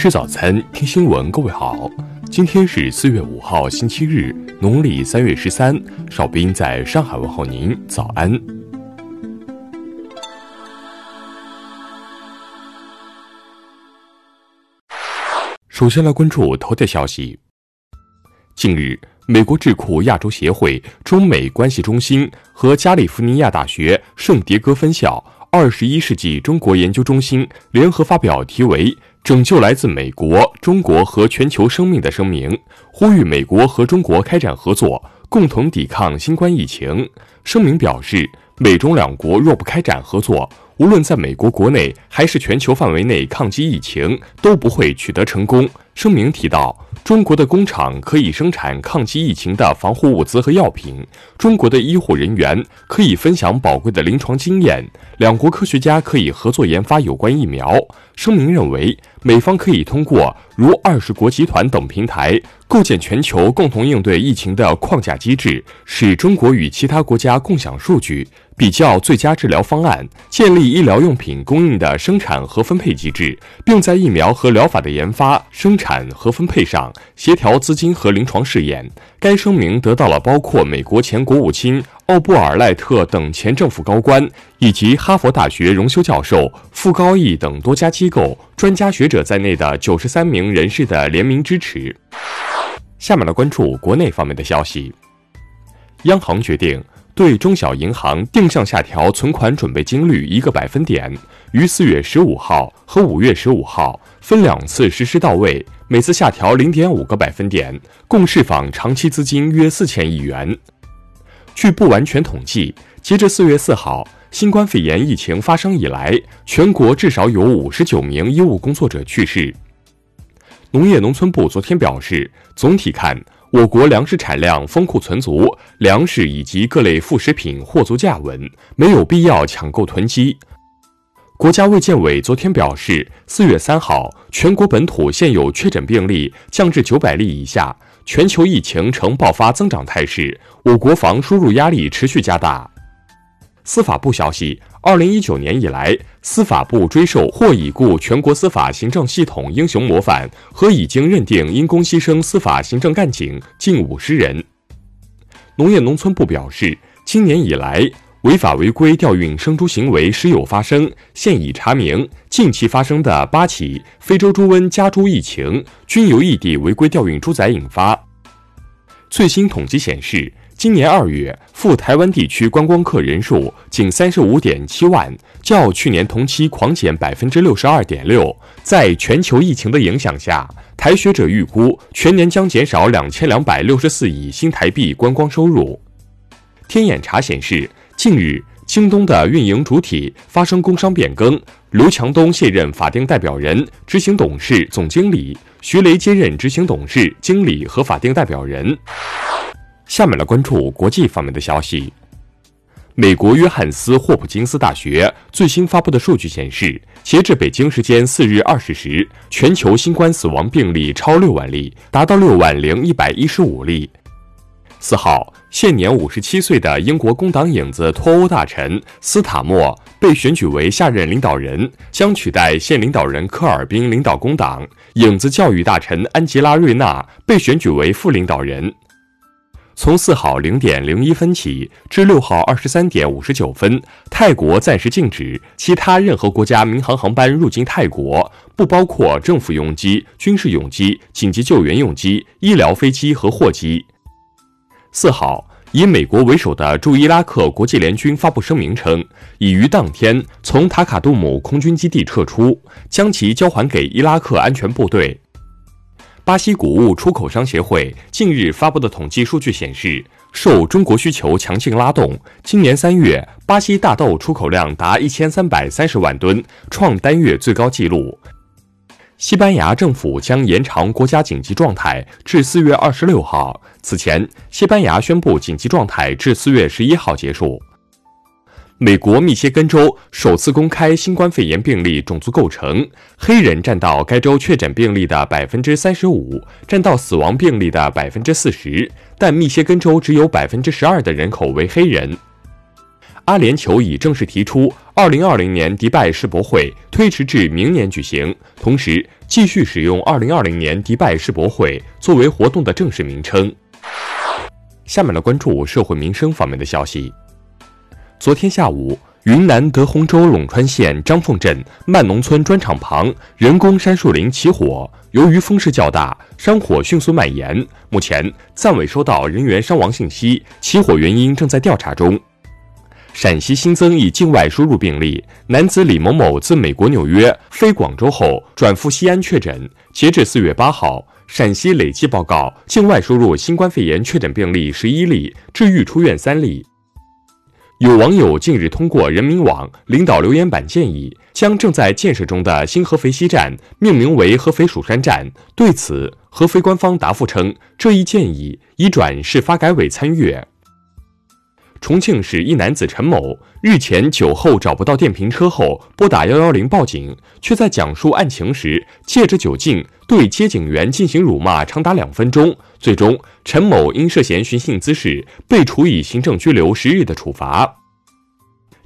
吃早餐，听新闻。各位好，今天是四月五号，星期日，农历三月十三。少斌在上海问候您，早安。首先来关注头条消息。近日，美国智库亚洲协会中美关系中心和加利福尼亚大学圣迭戈分校二十一世纪中国研究中心联合发表题为。拯救来自美国、中国和全球生命的声明，呼吁美国和中国开展合作，共同抵抗新冠疫情。声明表示，美中两国若不开展合作，无论在美国国内还是全球范围内抗击疫情，都不会取得成功。声明提到。中国的工厂可以生产抗击疫情的防护物资和药品，中国的医护人员可以分享宝贵的临床经验，两国科学家可以合作研发有关疫苗。声明认为，美方可以通过如二十国集团等平台，构建全球共同应对疫情的框架机制，使中国与其他国家共享数据。比较最佳治疗方案，建立医疗用品供应的生产和分配机制，并在疫苗和疗法的研发、生产和分配上协调资金和临床试验。该声明得到了包括美国前国务卿奥布尔赖特等前政府高官，以及哈佛大学荣休教授傅高义等多家机构、专家学者在内的九十三名人士的联名支持。下面来关注国内方面的消息，央行决定。对中小银行定向下调存款准备金率一个百分点，于四月十五号和五月十五号分两次实施到位，每次下调零点五个百分点，共释放长期资金约四千亿元。据不完全统计，截至四月四号，新冠肺炎疫情发生以来，全国至少有五十九名医务工作者去世。农业农村部昨天表示，总体看。我国粮食产量丰库存足，粮食以及各类副食品货足价稳，没有必要抢购囤积。国家卫健委昨天表示，四月三号，全国本土现有确诊病例降至九百例以下，全球疫情呈爆发增长态势，我国防输入压力持续加大。司法部消息，二零一九年以来，司法部追授或已故全国司法行政系统英雄模范和已经认定因公牺牲司法行政干警近五十人。农业农村部表示，今年以来，违法违规调运生猪行为时有发生，现已查明近期发生的八起非洲猪瘟家猪疫情，均由异地违规调运猪仔引发。最新统计显示。今年二月赴台湾地区观光客人数仅三十五点七万，较去年同期狂减百分之六十二点六。在全球疫情的影响下，台学者预估全年将减少两千两百六十四亿新台币观光收入。天眼查显示，近日京东的运营主体发生工商变更，刘强东卸任法定代表人、执行董事、总经理，徐雷接任执行董事、经理和法定代表人。下面来关注国际方面的消息。美国约翰斯霍普金斯大学最新发布的数据显示，截至北京时间四日二十时，全球新冠死亡病例超六万例，达到六万零一百一十五例。四号，现年五十七岁的英国工党影子脱欧大臣斯塔默被选举为下任领导人，将取代现领导人科尔宾领导工党。影子教育大臣安吉拉瑞纳被选举为副领导人。从四号零点零一分起至六号二十三点五十九分，泰国暂时禁止其他任何国家民航航班入境泰国，不包括政府用机、军事用机、紧急救援用机、医疗飞机和货机。四号，以美国为首的驻伊拉克国际联军发布声明称，已于当天从塔卡杜姆空军基地撤出，将其交还给伊拉克安全部队。巴西谷物出口商协会近日发布的统计数据显示，受中国需求强劲拉动，今年三月巴西大豆出口量达一千三百三十万吨，创单月最高纪录。西班牙政府将延长国家紧急状态至四月二十六号。此前，西班牙宣布紧急状态至四月十一号结束。美国密歇根州首次公开新冠肺炎病例种族构成，黑人占到该州确诊病例的百分之三十五，占到死亡病例的百分之四十。但密歇根州只有百分之十二的人口为黑人。阿联酋已正式提出，二零二零年迪拜世博会推迟至明年举行。同时，继续使用2020年迪拜世博会作为活动的正式名称。下面来关注社会民生方面的消息。昨天下午。云南德宏州陇川县张凤镇曼农村砖厂旁人工杉树林起火，由于风势较大，山火迅速蔓延。目前暂未收到人员伤亡信息，起火原因正在调查中。陕西新增一境外输入病例，男子李某某自美国纽约飞广州后转赴西安确诊。截至四月八号，陕西累计报告境外输入新冠肺炎确诊病例十一例，治愈出院三例。有网友近日通过人民网领导留言板建议，将正在建设中的新合肥西站命名为合肥蜀山站。对此，合肥官方答复称，这一建议已转市发改委参阅。重庆市一男子陈某日前酒后找不到电瓶车后，拨打幺幺零报警，却在讲述案情时借着酒劲对接警员进行辱骂长达两分钟。最终，陈某因涉嫌寻衅滋事被处以行政拘留十日的处罚。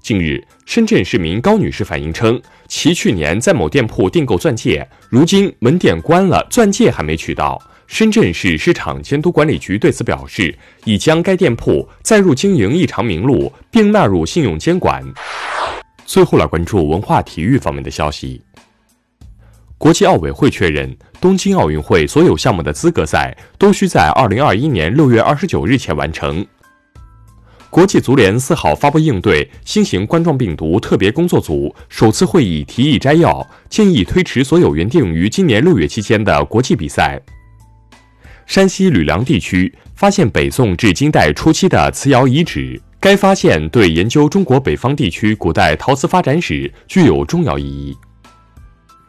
近日，深圳市民高女士反映称，其去年在某店铺订购钻戒，如今门店关了，钻戒还没取到。深圳市市场监督管理局对此表示，已将该店铺载入经营异常名录，并纳入信用监管。最后来关注文化体育方面的消息。国际奥委会确认，东京奥运会所有项目的资格赛都需在二零二一年六月二十九日前完成。国际足联四号发布应对新型冠状病毒特别工作组首次会议提议摘要，建议推迟所有原定于今年六月期间的国际比赛。山西吕梁地区发现北宋至金代初期的瓷窑遗址，该发现对研究中国北方地区古代陶瓷发展史具有重要意义。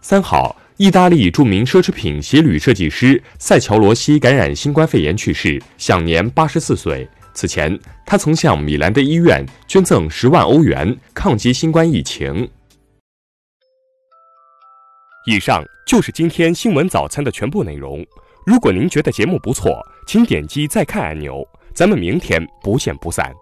三号，意大利著名奢侈品鞋履设计师塞乔罗西感染新冠肺炎去世，享年八十四岁。此前，他曾向米兰的医院捐赠十万欧元，抗击新冠疫情。以上就是今天新闻早餐的全部内容。如果您觉得节目不错，请点击再看按钮。咱们明天不见不散。